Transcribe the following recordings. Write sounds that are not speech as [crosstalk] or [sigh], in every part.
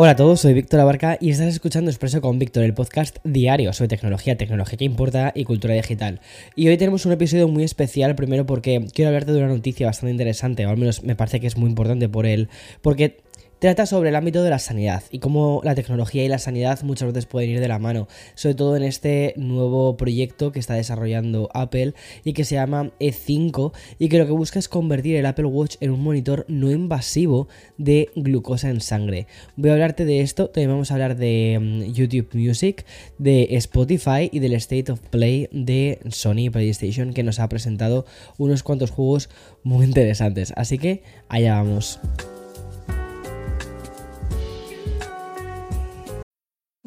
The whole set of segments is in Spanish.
Hola a todos, soy Víctor Abarca y estás escuchando Expreso con Víctor, el podcast diario sobre tecnología, tecnología que importa y cultura digital. Y hoy tenemos un episodio muy especial, primero porque quiero hablarte de una noticia bastante interesante, o al menos me parece que es muy importante por él, porque Trata sobre el ámbito de la sanidad y cómo la tecnología y la sanidad muchas veces pueden ir de la mano, sobre todo en este nuevo proyecto que está desarrollando Apple y que se llama E5 y que lo que busca es convertir el Apple Watch en un monitor no invasivo de glucosa en sangre. Voy a hablarte de esto, también vamos a hablar de mm, YouTube Music, de Spotify y del State of Play de Sony PlayStation que nos ha presentado unos cuantos juegos muy interesantes. Así que allá vamos.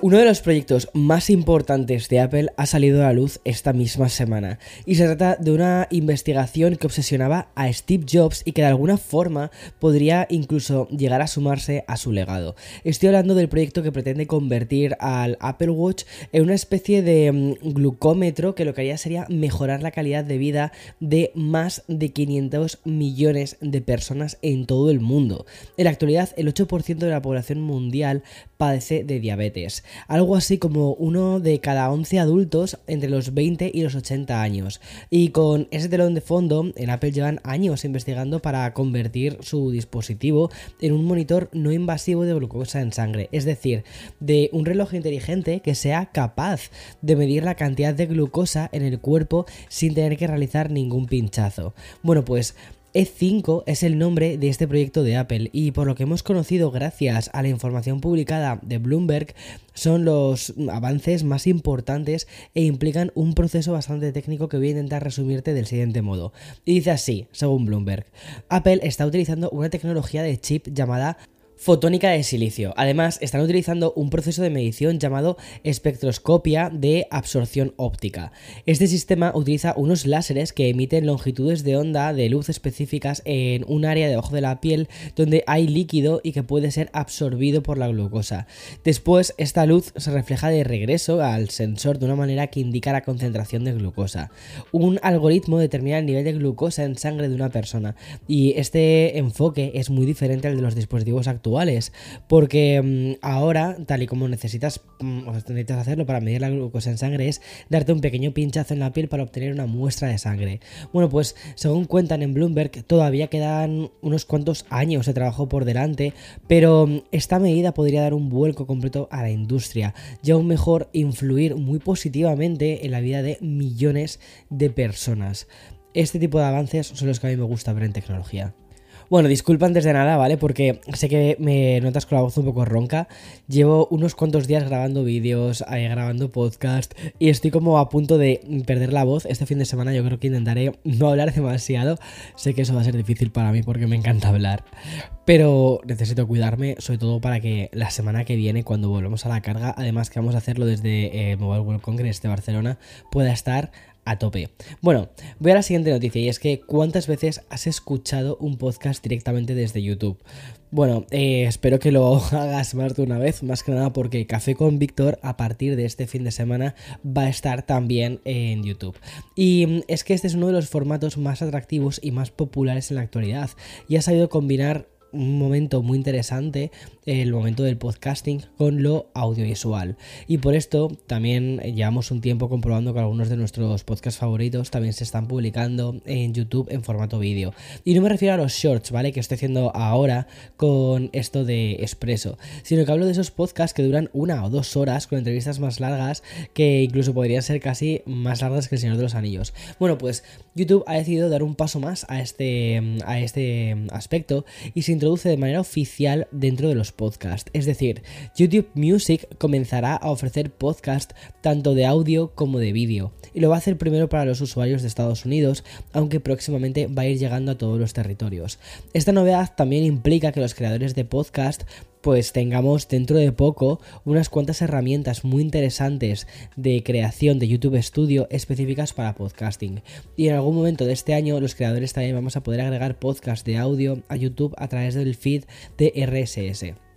Uno de los proyectos más importantes de Apple ha salido a la luz esta misma semana y se trata de una investigación que obsesionaba a Steve Jobs y que de alguna forma podría incluso llegar a sumarse a su legado. Estoy hablando del proyecto que pretende convertir al Apple Watch en una especie de mm, glucómetro que lo que haría sería mejorar la calidad de vida de más de 500 millones de personas en todo el mundo. En la actualidad el 8% de la población mundial padece de diabetes algo así como uno de cada 11 adultos entre los 20 y los 80 años. Y con ese telón de fondo, en Apple llevan años investigando para convertir su dispositivo en un monitor no invasivo de glucosa en sangre, es decir, de un reloj inteligente que sea capaz de medir la cantidad de glucosa en el cuerpo sin tener que realizar ningún pinchazo. Bueno, pues e5 es el nombre de este proyecto de Apple y por lo que hemos conocido gracias a la información publicada de Bloomberg son los avances más importantes e implican un proceso bastante técnico que voy a intentar resumirte del siguiente modo. Y dice así, según Bloomberg, Apple está utilizando una tecnología de chip llamada fotónica de silicio. Además, están utilizando un proceso de medición llamado espectroscopia de absorción óptica. Este sistema utiliza unos láseres que emiten longitudes de onda de luz específicas en un área debajo de la piel donde hay líquido y que puede ser absorbido por la glucosa. Después, esta luz se refleja de regreso al sensor de una manera que indica la concentración de glucosa. Un algoritmo determina el nivel de glucosa en sangre de una persona y este enfoque es muy diferente al de los dispositivos actuales porque mm, ahora, tal y como necesitas, mm, necesitas hacerlo para medir la glucosa en sangre, es darte un pequeño pinchazo en la piel para obtener una muestra de sangre. Bueno, pues según cuentan en Bloomberg, todavía quedan unos cuantos años de trabajo por delante, pero mm, esta medida podría dar un vuelco completo a la industria y aún mejor influir muy positivamente en la vida de millones de personas. Este tipo de avances son los que a mí me gusta ver en tecnología. Bueno, disculpa antes de nada, ¿vale? Porque sé que me notas con la voz un poco ronca. Llevo unos cuantos días grabando vídeos, eh, grabando podcast y estoy como a punto de perder la voz. Este fin de semana yo creo que intentaré no hablar demasiado. Sé que eso va a ser difícil para mí porque me encanta hablar. Pero necesito cuidarme, sobre todo para que la semana que viene, cuando volvamos a la carga, además que vamos a hacerlo desde eh, Mobile World Congress de Barcelona, pueda estar a tope. Bueno, voy a la siguiente noticia y es que ¿cuántas veces has escuchado un podcast directamente desde YouTube? Bueno, eh, espero que lo [laughs] hagas más de una vez, más que nada porque Café con Víctor a partir de este fin de semana va a estar también en YouTube. Y mm, es que este es uno de los formatos más atractivos y más populares en la actualidad y ha sabido combinar un momento muy interesante, el momento del podcasting con lo audiovisual. Y por esto también llevamos un tiempo comprobando que algunos de nuestros podcasts favoritos también se están publicando en YouTube en formato vídeo. Y no me refiero a los shorts, ¿vale? Que estoy haciendo ahora con esto de Expreso, sino que hablo de esos podcasts que duran una o dos horas con entrevistas más largas que incluso podrían ser casi más largas que el Señor de los Anillos. Bueno, pues YouTube ha decidido dar un paso más a este, a este aspecto y se introduce de manera oficial dentro de los podcasts. Es decir, YouTube Music comenzará a ofrecer podcast tanto de audio como de vídeo. Y lo va a hacer primero para los usuarios de Estados Unidos, aunque próximamente va a ir llegando a todos los territorios. Esta novedad también implica que los creadores de podcast pues tengamos dentro de poco unas cuantas herramientas muy interesantes de creación de YouTube Studio específicas para podcasting. Y en algún momento de este año los creadores también vamos a poder agregar podcast de audio a YouTube a través del feed de RSS.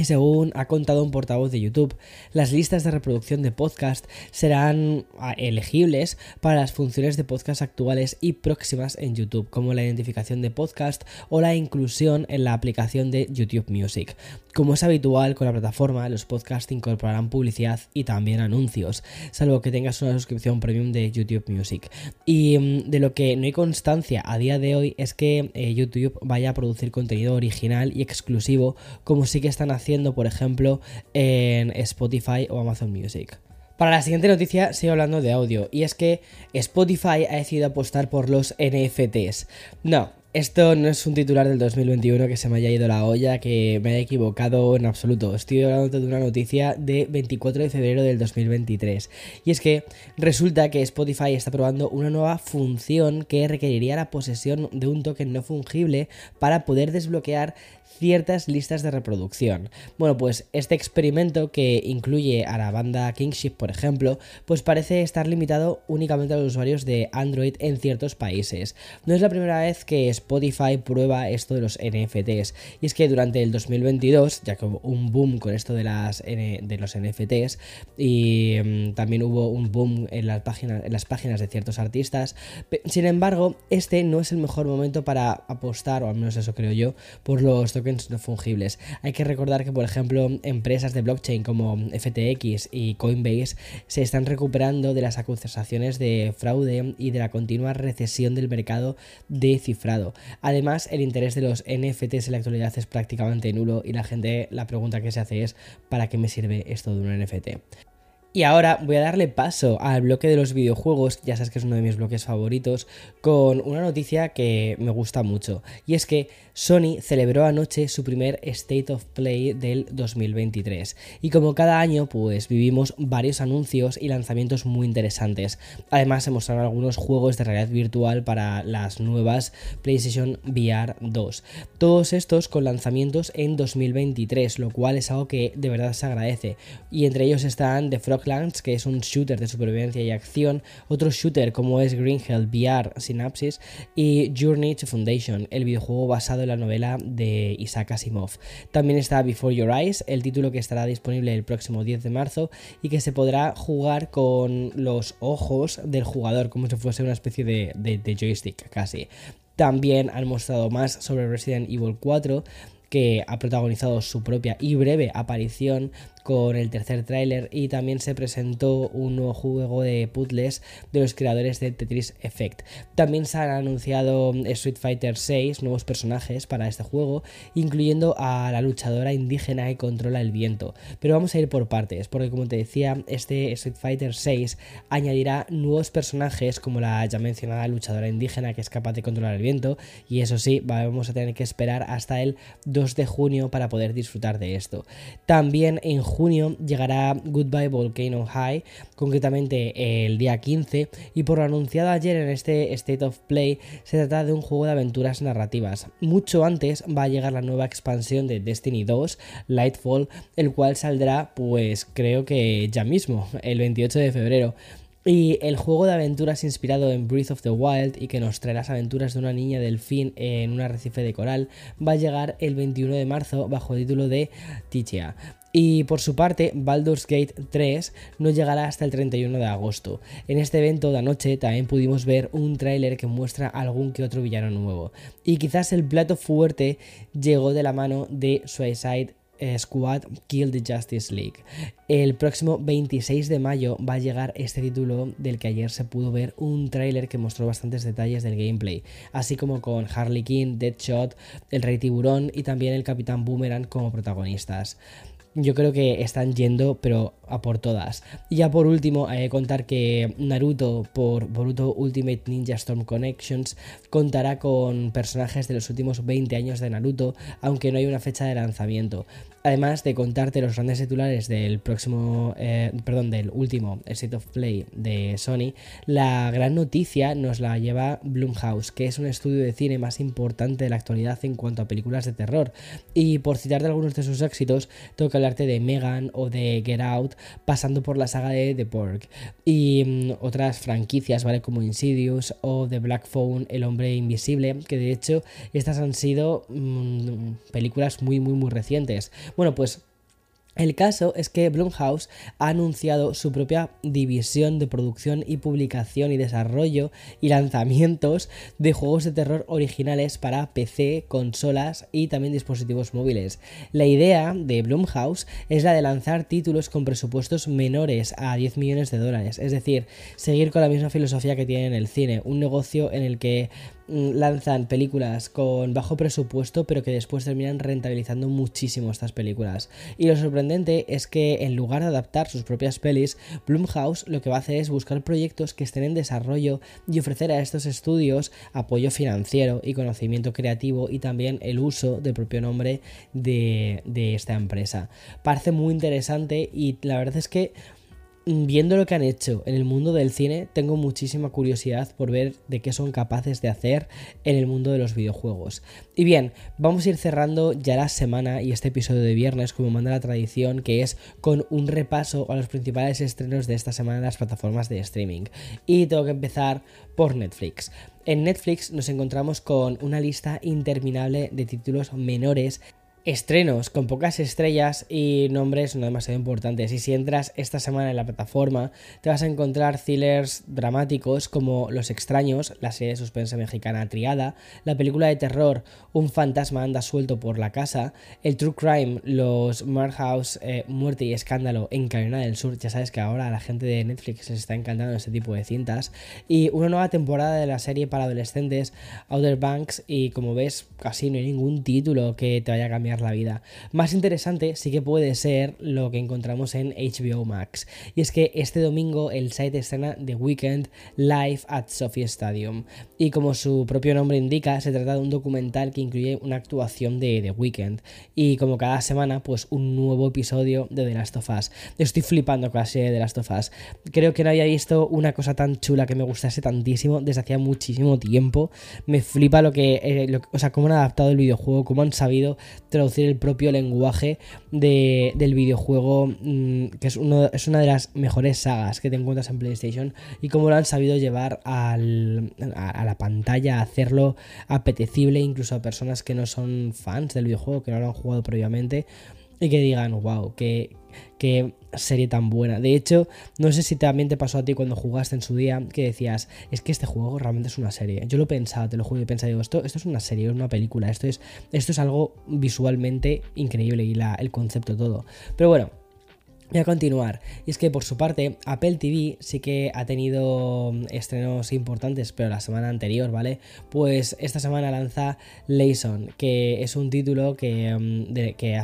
Y según ha contado un portavoz de YouTube, las listas de reproducción de podcast serán ah, elegibles para las funciones de podcast actuales y próximas en YouTube, como la identificación de podcast o la inclusión en la aplicación de YouTube Music. Como es habitual con la plataforma, los podcasts incorporarán publicidad y también anuncios, salvo que tengas una suscripción premium de YouTube Music. Y mm, de lo que no hay constancia a día de hoy es que eh, YouTube vaya a producir contenido original y exclusivo, como sí que están haciendo por ejemplo, en Spotify o Amazon Music. Para la siguiente noticia sigo hablando de audio y es que Spotify ha decidido apostar por los NFTs. No, esto no es un titular del 2021 que se me haya ido la olla, que me haya equivocado en absoluto. Estoy hablando de una noticia de 24 de febrero del 2023. Y es que resulta que Spotify está probando una nueva función que requeriría la posesión de un token no fungible para poder desbloquear ciertas listas de reproducción. Bueno, pues este experimento que incluye a la banda Kingship, por ejemplo, pues parece estar limitado únicamente a los usuarios de Android en ciertos países. No es la primera vez que Spotify prueba esto de los NFTs, y es que durante el 2022, ya que hubo un boom con esto de, las, de los NFTs, y mm, también hubo un boom en las, páginas, en las páginas de ciertos artistas, sin embargo, este no es el mejor momento para apostar, o al menos eso creo yo, por los tokens no fungibles. Hay que recordar que, por ejemplo, empresas de blockchain como FTX y Coinbase se están recuperando de las acusaciones de fraude y de la continua recesión del mercado de cifrado. Además, el interés de los NFTs en la actualidad es prácticamente nulo y la gente la pregunta que se hace es ¿para qué me sirve esto de un NFT? Y ahora voy a darle paso al bloque de los videojuegos, ya sabes que es uno de mis bloques favoritos, con una noticia que me gusta mucho. Y es que Sony celebró anoche su primer State of Play del 2023. Y como cada año, pues vivimos varios anuncios y lanzamientos muy interesantes. Además, se mostraron algunos juegos de realidad virtual para las nuevas PlayStation VR 2. Todos estos con lanzamientos en 2023, lo cual es algo que de verdad se agradece. Y entre ellos están The Frog que es un shooter de supervivencia y acción, otro shooter como es Green Hell VR Synapsis y Journey to Foundation, el videojuego basado en la novela de Isaac Asimov. También está Before Your Eyes, el título que estará disponible el próximo 10 de marzo y que se podrá jugar con los ojos del jugador, como si fuese una especie de, de joystick casi. También han mostrado más sobre Resident Evil 4 que ha protagonizado su propia y breve aparición con el tercer tráiler y también se presentó un nuevo juego de puzzles de los creadores de Tetris Effect. También se han anunciado Street Fighter 6 nuevos personajes para este juego, incluyendo a la luchadora indígena que controla el viento. Pero vamos a ir por partes, porque como te decía, este Street Fighter 6 añadirá nuevos personajes como la ya mencionada luchadora indígena que es capaz de controlar el viento y eso sí, vamos a tener que esperar hasta el 2 de junio para poder disfrutar de esto. También en junio llegará Goodbye Volcano High, concretamente el día 15, y por lo anunciado ayer en este State of Play, se trata de un juego de aventuras narrativas. Mucho antes va a llegar la nueva expansión de Destiny 2, Lightfall, el cual saldrá pues creo que ya mismo, el 28 de febrero. Y el juego de aventuras inspirado en Breath of the Wild y que nos trae las aventuras de una niña delfín en un arrecife de coral va a llegar el 21 de marzo bajo el título de Tichia. Y por su parte, Baldur's Gate 3 no llegará hasta el 31 de agosto. En este evento de anoche también pudimos ver un tráiler que muestra algún que otro villano nuevo. Y quizás el plato fuerte llegó de la mano de Suicide eh, Squad Kill the Justice League. El próximo 26 de mayo va a llegar este título del que ayer se pudo ver un tráiler que mostró bastantes detalles del gameplay, así como con Harley Quinn, Deadshot, el Rey Tiburón y también el Capitán Boomerang como protagonistas yo creo que están yendo, pero a por todas. Y ya por último, que contar que Naruto, por Boruto Ultimate Ninja Storm Connections, contará con personajes de los últimos 20 años de Naruto, aunque no hay una fecha de lanzamiento. Además de contarte los grandes titulares del próximo, eh, perdón, del último State of Play de Sony, la gran noticia nos la lleva Blumhouse, que es un estudio de cine más importante de la actualidad en cuanto a películas de terror. Y por citar de algunos de sus éxitos, toca el arte de Megan o de Get Out, pasando por la saga de The Pork y mm, otras franquicias, ¿vale? Como Insidious o The Black Phone, El Hombre Invisible, que de hecho estas han sido mm, películas muy, muy, muy recientes. Bueno, pues el caso es que Blumhouse ha anunciado su propia división de producción y publicación y desarrollo y lanzamientos de juegos de terror originales para PC, consolas y también dispositivos móviles. La idea de Blumhouse es la de lanzar títulos con presupuestos menores a 10 millones de dólares, es decir, seguir con la misma filosofía que tiene en el cine, un negocio en el que lanzan películas con bajo presupuesto, pero que después terminan rentabilizando muchísimo estas películas. Y lo sorprendente es que en lugar de adaptar sus propias pelis, Blumhouse lo que va a hacer es buscar proyectos que estén en desarrollo y ofrecer a estos estudios apoyo financiero y conocimiento creativo y también el uso del propio nombre de, de esta empresa. Parece muy interesante y la verdad es que viendo lo que han hecho en el mundo del cine, tengo muchísima curiosidad por ver de qué son capaces de hacer en el mundo de los videojuegos. Y bien, vamos a ir cerrando ya la semana y este episodio de viernes, como manda la tradición, que es con un repaso a los principales estrenos de esta semana en las plataformas de streaming. Y tengo que empezar por Netflix. En Netflix nos encontramos con una lista interminable de títulos menores estrenos con pocas estrellas y nombres no demasiado importantes. Y si entras esta semana en la plataforma, te vas a encontrar thrillers dramáticos como Los extraños, la serie de suspense mexicana Triada, la película de terror Un fantasma anda suelto por la casa, el true crime, los Murder House, eh, Muerte y Escándalo en Carolina del Sur. Ya sabes que ahora la gente de Netflix se está encantando este tipo de cintas. Y una nueva temporada de la serie para adolescentes Outer Banks y como ves casi no hay ningún título que te vaya a cambiar la vida. Más interesante sí que puede ser lo que encontramos en HBO Max. Y es que este domingo el site estrena The Weekend Live at Sophie Stadium. Y como su propio nombre indica, se trata de un documental que incluye una actuación de The Weekend. Y como cada semana, pues un nuevo episodio de The Last of Us. Estoy flipando con la serie de The Last of Us. Creo que no había visto una cosa tan chula que me gustase tantísimo desde hacía muchísimo tiempo. Me flipa lo que, eh, o sea, cómo han adaptado el videojuego, cómo han sabido traducir el propio lenguaje del videojuego, mm, que es, uno, es una de las mejores sagas que te encuentras en PlayStation, y cómo lo han sabido llevar a, la pantalla, hacerlo apetecible incluso a personas que no son fans del videojuego, que no lo han jugado previamente, y que digan, wow, que, qué serie tan buena. De hecho, no sé si también te pasó a ti cuando jugaste en su día que decías, es que este juego realmente es una serie. Yo lo pensaba, te lo juro, y pensaba, digo, esto, esto es una serie, es una película, esto es, esto es algo visualmente increíble y el concepto todo. Pero bueno, Voy a continuar. Y es que por su parte, Apple TV sí que ha tenido mm, estrenos importantes, pero la semana anterior, ¿vale? Pues esta semana lanza Layson, que es un título que, mm, que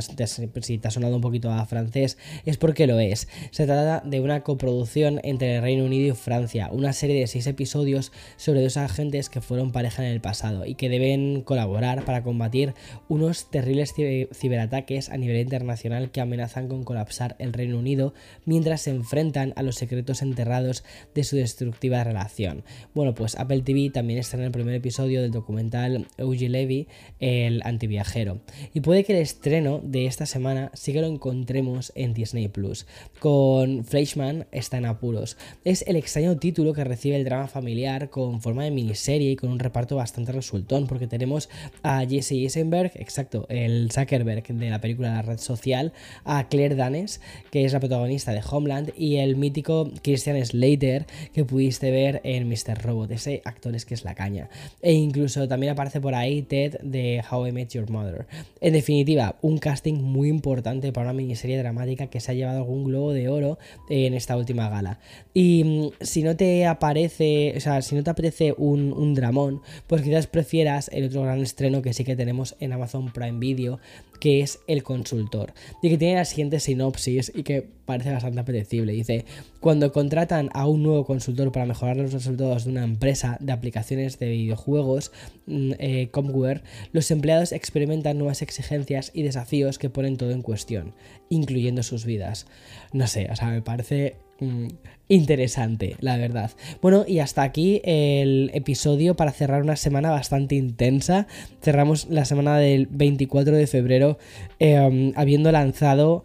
si te ha sonado un poquito a francés, es porque lo es. Se trata de una coproducción entre el Reino Unido y Francia, una serie de seis episodios sobre dos agentes que fueron pareja en el pasado y que deben colaborar para combatir unos terribles ciberataques a nivel internacional que amenazan con colapsar el Reino Unido mientras se enfrentan a los secretos enterrados de su destructiva relación. Bueno, pues Apple TV también está en el primer episodio del documental Eugie Levy, el antiviajero. Y puede que el estreno de esta semana sí que lo encontremos en Disney Plus. Con Fleischman está en apuros. Es el extraño título que recibe el drama familiar con forma de miniserie y con un reparto bastante resultón, porque tenemos a Jesse Eisenberg, exacto, el Zuckerberg de la película La Red Social, a Claire Danes, que es la protagonista de Homeland, y el mítico Christian Slater, que pudiste ver en Mr. Robot, ese actor es que es la caña. E incluso también aparece por ahí Ted de How I Met Your Mother. En definitiva, un casting muy importante para una miniserie dramática que se ha llevado algún globo de oro en esta última gala. Y mm, si no te aparece, o sea, si no te aparece un, un dramón, pues quizás prefieras el otro gran estreno que sí que tenemos en Amazon Prime Video, que es El Consultor, y que tiene la siguiente sinopsis y que parece bastante apetecible. Dice, cuando contratan a un nuevo consultor para mejorar los resultados de una empresa de aplicaciones de videojuegos, mm, eh, Comware, los empleados experimentan nuevas exigencias y desafíos que ponen todo en cuestión, incluyendo sus vidas. No sé, o sea, me parece mm, interesante, la verdad. Bueno, y hasta aquí el episodio para cerrar una semana bastante intensa. Cerramos la semana del 24 de febrero em, habiendo lanzado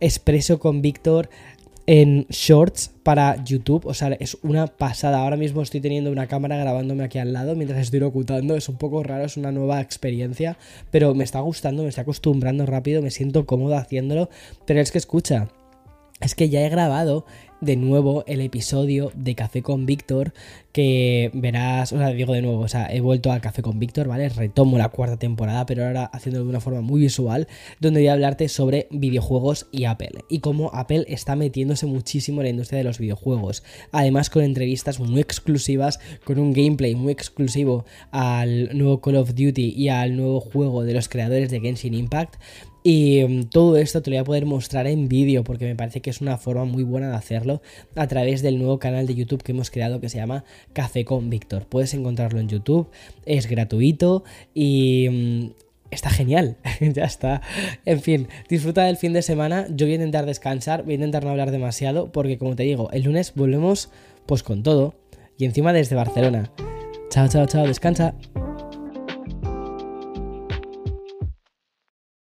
Expreso con Víctor en shorts para YouTube, o sea, es una pasada. Ahora mismo estoy teniendo una cámara grabándome aquí al lado mientras estoy locutando, es un poco raro, es una nueva experiencia, pero me está gustando, me estoy acostumbrando rápido, me siento cómodo haciéndolo, pero es que escucha, es que ya he grabado de nuevo el episodio de Café con Víctor que verás, o sea, digo de nuevo, o sea, he vuelto a Café con Víctor, ¿vale? Retomo la cuarta temporada, pero ahora haciéndolo de una forma muy visual, donde voy a hablarte sobre videojuegos y Apple y cómo Apple está metiéndose muchísimo en la industria de los videojuegos. Además con entrevistas muy exclusivas, con un gameplay muy exclusivo al nuevo Call of Duty y al nuevo juego de los creadores de Genshin Impact. Y mm, todo esto te lo voy a poder mostrar en vídeo porque me parece que es una forma muy buena de hacerlo a través del nuevo canal de YouTube que hemos creado que se llama Café con Víctor. Puedes encontrarlo en YouTube, es gratuito y mm, está genial. [laughs] ya está. En fin, disfruta del fin de semana. Yo voy a intentar descansar, voy a intentar no hablar demasiado porque como te digo, el lunes volvemos pues con todo y encima desde Barcelona. Chao, chao, chao, descansa.